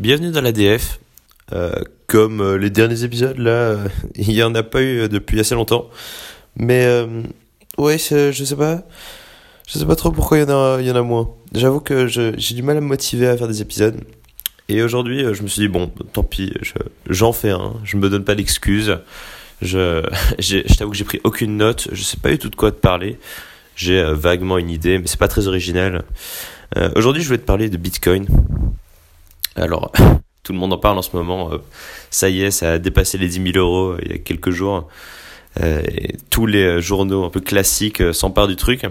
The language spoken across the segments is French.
Bienvenue dans l'ADF. Euh, comme euh, les derniers épisodes, là, euh, il n'y en a pas eu depuis assez longtemps. Mais, ouais, je sais pas. Je sais pas trop pourquoi il y en a, moins. J'avoue que je- j'ai du mal à me motiver à faire des épisodes. Et aujourd'hui, je me suis dit, bon, tant pis, je- j'en fais un. Je me donne pas d'excuses. Je, je t'avoue que j'ai pris aucune note. Je sais pas du tout de quoi te parler. J'ai vaguement une idée, mais c'est pas très original. Aujourd'hui, je voulais te parler de Bitcoin. Alors, tout le monde en parle en ce moment. euh, ça y est, ça a dépassé les 10 000 euros euh, il y a quelques jours. Euh, et tous les journaux un peu classiques s'emparent du truc.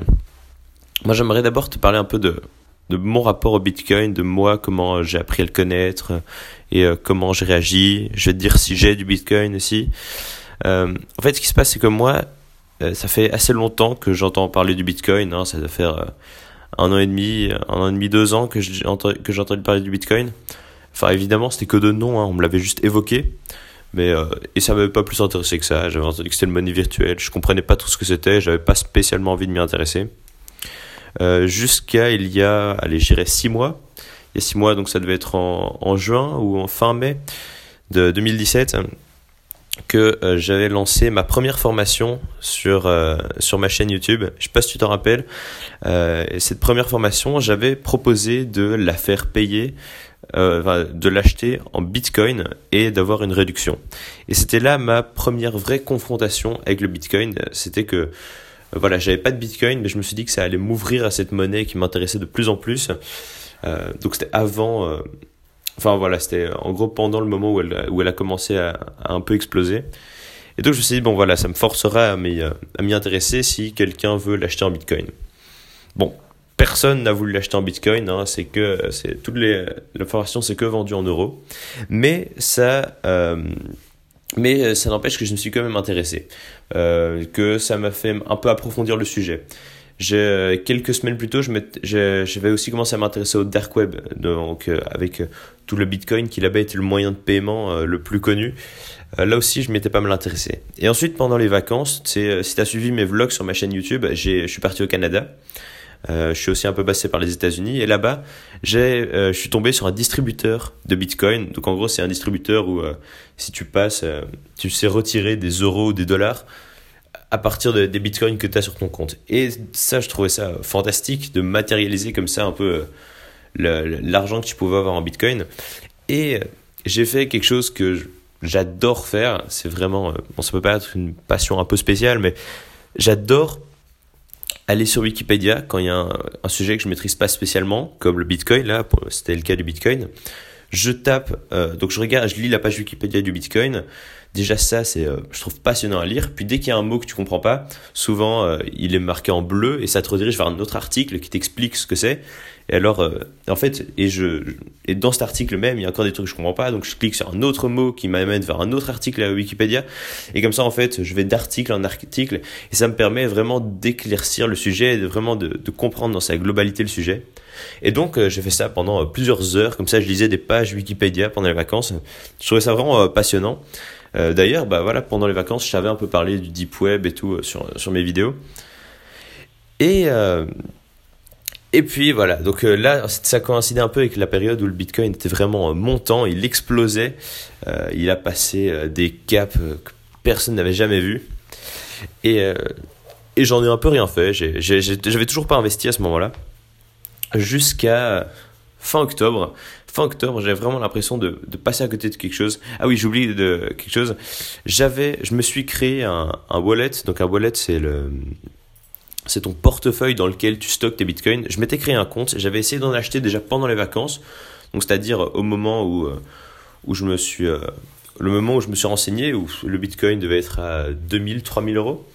Moi, j'aimerais d'abord te parler un peu de, mon rapport au Bitcoin, de moi, comment j'ai appris à le connaître et comment j'ai réagi. Je vais te dire si j'ai du Bitcoin aussi. En fait, ce qui se passe, c'est que moi, ça fait assez longtemps que j'entends parler du Bitcoin. hein. ça doit faire un an et demi, un an et demi, deux ans que j'ai entendu, parler du Bitcoin. Enfin, évidemment, c'était que de nom, hein, on me l'avait juste évoqué. Mais, euh, et ça m'avait pas plus intéressé que ça. J'avais entendu que c'était une monnaie virtuelle. Je comprenais pas trop ce que c'était. J'avais pas spécialement envie de m'y intéresser. Euh, Jusqu'à il y a, allez, j'irais six mois. Il y a six mois, donc ça devait être en juin ou en fin mai de 2017 que euh, j'avais lancé ma première formation sur, euh, sur ma chaîne YouTube. Je sais pas si tu t'en rappelles. Euh, et cette première formation, j'avais proposé de la faire payer, euh, de l'acheter en Bitcoin et d'avoir une réduction. Et c'était là ma première vraie confrontation avec le Bitcoin. C'était que euh, voilà, j'avais pas de Bitcoin, mais je me suis dit que ça allait m'ouvrir à cette monnaie qui m'intéressait de plus en plus. Euh, donc c'était avant. Enfin voilà, c'était en gros pendant le moment où elle, où elle a commencé à, un peu exploser. Et donc je me suis dit, bon voilà, ça me forcera à m'y intéresser si quelqu'un veut l'acheter en Bitcoin. Bon, personne n'a voulu l'acheter en Bitcoin, hein, c'est que c'est toutes les l'information c'est que vendu en euros, mais ça euh, ça n'empêche que je me suis quand même intéressé, euh, que ça m'a fait un peu approfondir le sujet. Euh, quelques semaines plus tôt, je j'ai- j'avais aussi commencé à m'intéresser au dark web, donc euh, avec euh, tout le Bitcoin qui là-bas était le moyen de paiement euh, le plus connu. Euh, là aussi, je m'étais pas mal intéressé. Et ensuite, pendant les vacances, euh, si tu as suivi mes vlogs sur ma chaîne YouTube, je suis parti au Canada. Euh, je suis aussi un peu passé par les États-Unis et là-bas, je suis tombé sur un distributeur de Bitcoin. Donc en gros, c'est un distributeur où si tu passes, tu sais retirer des euros ou des dollars à partir de- des bitcoins que tu as sur ton compte. Et ça, je trouvais ça fantastique de matérialiser comme ça un peu euh, l'argent que tu pouvais avoir en bitcoin. Et euh, j'ai fait quelque chose que j'adore faire. C'est vraiment, euh, bon, ça peut pas être une passion un peu spéciale, mais j'adore aller sur Wikipédia quand il y a un, un sujet que je maîtrise pas spécialement, comme le bitcoin, là, c'était le cas du bitcoin. Je tape, euh, donc je regarde, je lis la page Wikipédia du bitcoin. Déjà ça, c'est, euh, je trouve passionnant à lire. Puis dès qu'il y a un mot que tu comprends pas, souvent euh, il est marqué en bleu et ça te redirige vers un autre article qui t'explique ce que c'est. Et alors, euh, en fait, et je, et dans cet article même, il y a encore des trucs que je comprends pas, donc je clique sur un autre mot qui m'amène vers un autre article à Wikipédia. Et comme ça, en fait, je vais d'article en article et ça me permet vraiment d'éclaircir le sujet et de vraiment de, de comprendre dans sa globalité le sujet. Et donc, euh, j'ai fait ça pendant euh, plusieurs heures. Comme ça, je lisais des pages Wikipédia pendant les vacances. Je trouvais ça vraiment euh, passionnant. D'ailleurs, bah voilà, pendant les vacances, je savais un peu parler du deep web et tout sur, sur mes vidéos. Et, et puis voilà, donc là, ça coïncidait un peu avec la période où le Bitcoin était vraiment montant, il explosait, il a passé des caps que personne n'avait jamais vus. Et, et j'en ai un peu rien fait, j'avais toujours pas investi à ce moment-là, jusqu'à fin octobre. Fin octobre, j'avais vraiment l'impression de, passer à côté de quelque chose. Ah oui, j'oublie de quelque chose. J'avais, je me suis créé un, wallet. Donc un wallet, c'est le, c'est ton portefeuille dans lequel tu stockes tes bitcoins. Je m'étais créé un compte. J'avais essayé d'en acheter déjà pendant les vacances. Donc c'est-à-dire au moment où euh, où je me suis, euh, le moment où je me suis renseigné, où le bitcoin devait être à 2000, 3000 euros.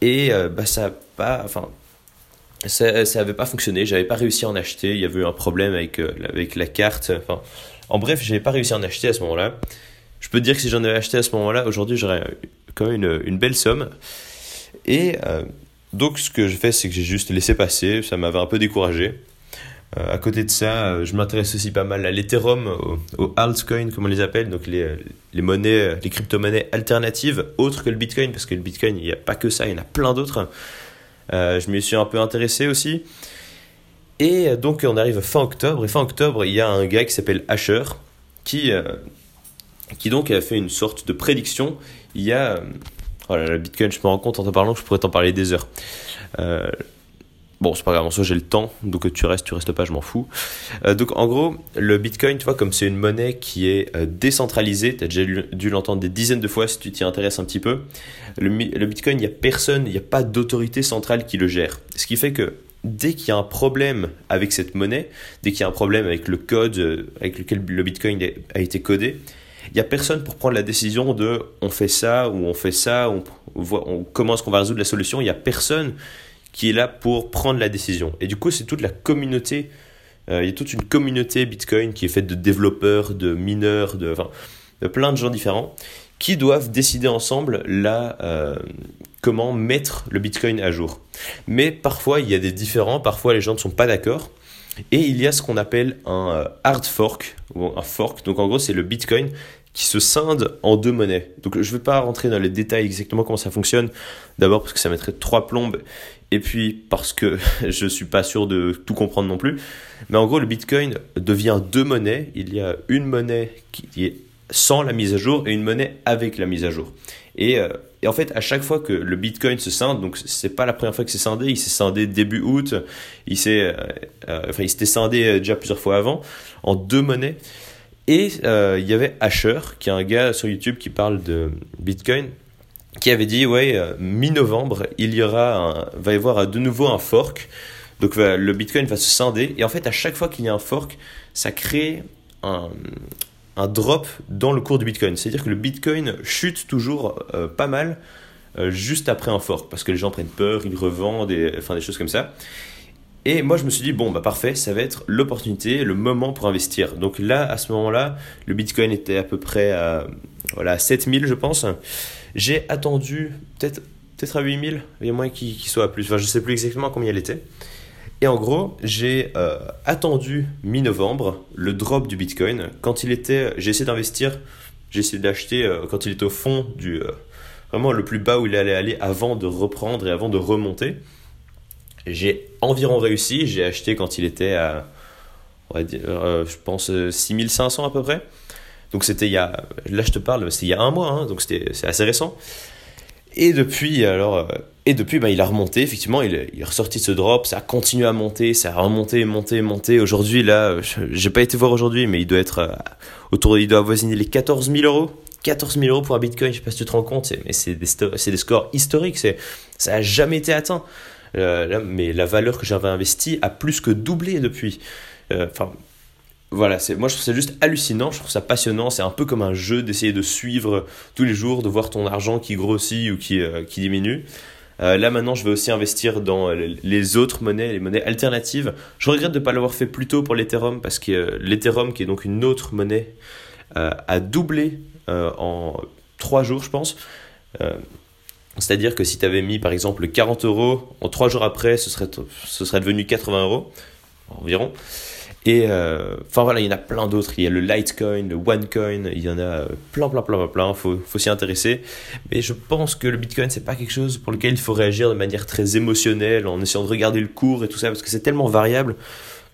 Et euh, bah ça a pas, enfin ça ça avait pas fonctionné, j'avais pas réussi à en acheter, il y avait eu un problème avec, euh, avec la carte, enfin, en bref, j'avais pas réussi à en acheter à ce moment-là. Je peux te dire que si j'en avais acheté à ce moment-là, aujourd'hui j'aurais quand même une, belle somme. Et euh, donc ce que j'ai fait, c'est que j'ai juste laissé passer, ça m'avait un peu découragé. Euh, à côté de ça, je m'intéresse aussi pas mal à l'Ethereum, aux, altcoins comme on les appelle, donc les monnaies, les crypto-monnaies alternatives, autres que le Bitcoin, parce que le Bitcoin, il n'y a pas que ça, il y en a plein d'autres. Euh, je m'y suis un peu intéressé aussi. Et donc on arrive fin octobre, et fin octobre, il y a un gars qui s'appelle Asher, qui, qui donc a fait une sorte de prédiction. Il y a... Oh là, Bitcoin, je me rends compte en te parlant que je pourrais t'en parler des heures. Bon, c'est pas grave, soi j'ai le temps, donc tu restes, tu restes pas, je m'en fous. Euh, donc en gros, le Bitcoin, tu vois, comme c'est une monnaie qui est euh, décentralisée, tu as déjà dû l'entendre des dizaines de fois si tu t'y intéresses un petit peu, le, Bitcoin, il n'y a personne, il n'y a pas d'autorité centrale qui le gère. Ce qui fait que dès qu'il y a un problème avec cette monnaie, dès qu'il y a un problème avec le code euh, avec lequel le Bitcoin a été codé, il n'y a personne pour prendre la décision de on fait ça ou on fait ça, on, on, comment est-ce qu'on va résoudre la solution. Il n'y a personne qui est là pour prendre la décision. Et du coup, c'est toute la communauté, euh, il y a toute une communauté Bitcoin qui est faite de développeurs, de mineurs, de, plein de gens différents qui doivent décider ensemble euh, comment mettre le Bitcoin à jour. Mais parfois, il y a des différents, parfois les gens ne sont pas d'accord. Et il y a ce qu'on appelle un euh, hard fork, ou un fork. Donc en gros, c'est le Bitcoin qui se scinde en deux monnaies. Donc je ne vais pas rentrer dans les détails exactement comment ça fonctionne. D'abord parce que ça mettrait trois plombes et puis parce que je suis pas sûr de tout comprendre non plus. Mais en gros, le Bitcoin devient deux monnaies. Il y a une monnaie qui est sans la mise à jour et une monnaie avec la mise à jour. Et, euh, en fait, à chaque fois que le Bitcoin se scinde, donc c'est pas la première fois que c'est scindé, il s'est scindé début août, il s'est, euh, euh, enfin, il s'était scindé déjà plusieurs fois avant en deux monnaies. Et il y avait Asher, qui est un gars sur YouTube qui parle de Bitcoin, qui avait dit ouais euh, mi-novembre il y aura va y avoir de nouveau un fork. Donc le Bitcoin va se scinder. Et en fait à chaque fois qu'il y a un fork ça crée un, un drop dans le cours du Bitcoin. C'est à dire que le Bitcoin chute toujours euh, pas mal euh, juste après un fork parce que les gens prennent peur ils revendent enfin des choses comme ça et moi, je me suis dit, bon, bah parfait, ça va être l'opportunité, le moment pour investir. Donc là, à ce moment-là, le Bitcoin était à peu près à voilà, 7000, je pense. J'ai attendu peut-être peut-être à 8000, il y a moins qu'il soit à plus. Enfin, je sais plus exactement combien elle était. Et en gros, j'ai euh, attendu mi-novembre le drop du Bitcoin. Quand il était, j'ai essayé d'investir, j'ai essayé d'acheter euh, quand il était au fond du euh, vraiment le plus bas où il allait aller avant de reprendre et avant de remonter. J'ai environ réussi. J'ai acheté quand il était à, on va dire, je pense 6500 à peu près. Donc c'était il y a, là je te parle, c'est il y a un mois, hein, donc c'est assez récent. Et depuis, alors, euh, et depuis, bah, il a remonté, effectivement, il, est ressorti de ce drop, ça a continué à monter, ça a remonté, monté, monté. Aujourd'hui, là, j'ai pas été voir aujourd'hui, mais il doit être euh, autour, il doit avoisiner les 14 000 euros. 14 000 euros pour un bitcoin, je sais pas si tu te rends compte, mais c'est des, des scores historiques, ça a jamais été atteint. Euh, mais la valeur que j'avais investie a plus que doublé depuis. Enfin, voilà, moi je trouve ça juste hallucinant, je trouve ça passionnant, c'est un peu comme un jeu d'essayer de suivre tous les jours, de voir ton argent qui grossit ou qui, euh, qui diminue. Euh, là maintenant je vais aussi investir dans les autres monnaies, les monnaies alternatives. Je regrette de ne pas l'avoir fait plus tôt pour l'Ethereum parce que euh, l'Ethereum qui est donc une autre monnaie a doublé en 3 jours je pense. C'est-à-dire que si tu avais mis par exemple 40 euros, en 3 jours après ce serait, devenu 80 euros environ. Et euh, enfin voilà, il y en a plein d'autres. Il y a le Litecoin, le OneCoin, il y en a euh, plein, plein, plein, plein, plein. Faut, faut s'y intéresser. Mais je pense que le Bitcoin, c'est pas quelque chose pour lequel il faut réagir de manière très émotionnelle, en essayant de regarder le cours et tout ça, parce que c'est tellement variable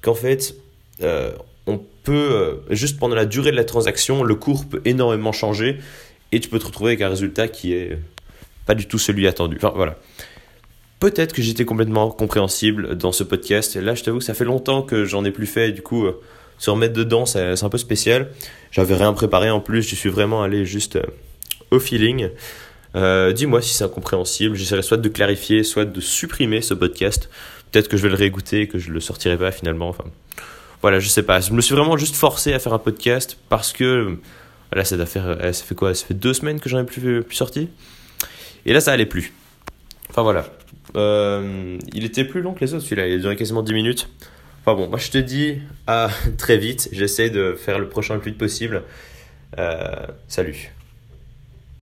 qu'en fait, euh, on peut juste pendant la durée de la transaction, le cours peut énormément changer et tu peux te retrouver avec un résultat qui est pas du tout celui attendu. Enfin voilà. Peut-être que j'étais complètement compréhensible dans ce podcast. Là, je t'avoue que ça fait longtemps que j'en ai plus fait. Du coup, euh, se remettre dedans, c'est un peu spécial. J'avais rien préparé en plus. Je suis vraiment allé juste euh, au feeling. Euh, dis-moi si c'est incompréhensible. J'essaierai soit de clarifier, soit de supprimer ce podcast. Peut-être que je vais le réécouter et que je le sortirai pas finalement. Enfin, voilà, je sais pas. Je me suis vraiment juste forcé à faire un podcast parce que voilà, cette affaire, ça fait quoi? Ça fait deux semaines que j'en ai plus, plus sorti? Et là, ça allait plus. Enfin voilà. Euh, il était plus long que les autres, celui-là. Il a duré quasiment 10 minutes. Enfin bon, moi je te dis à très vite. J'essaie de faire le prochain le plus vite possible. Euh, salut.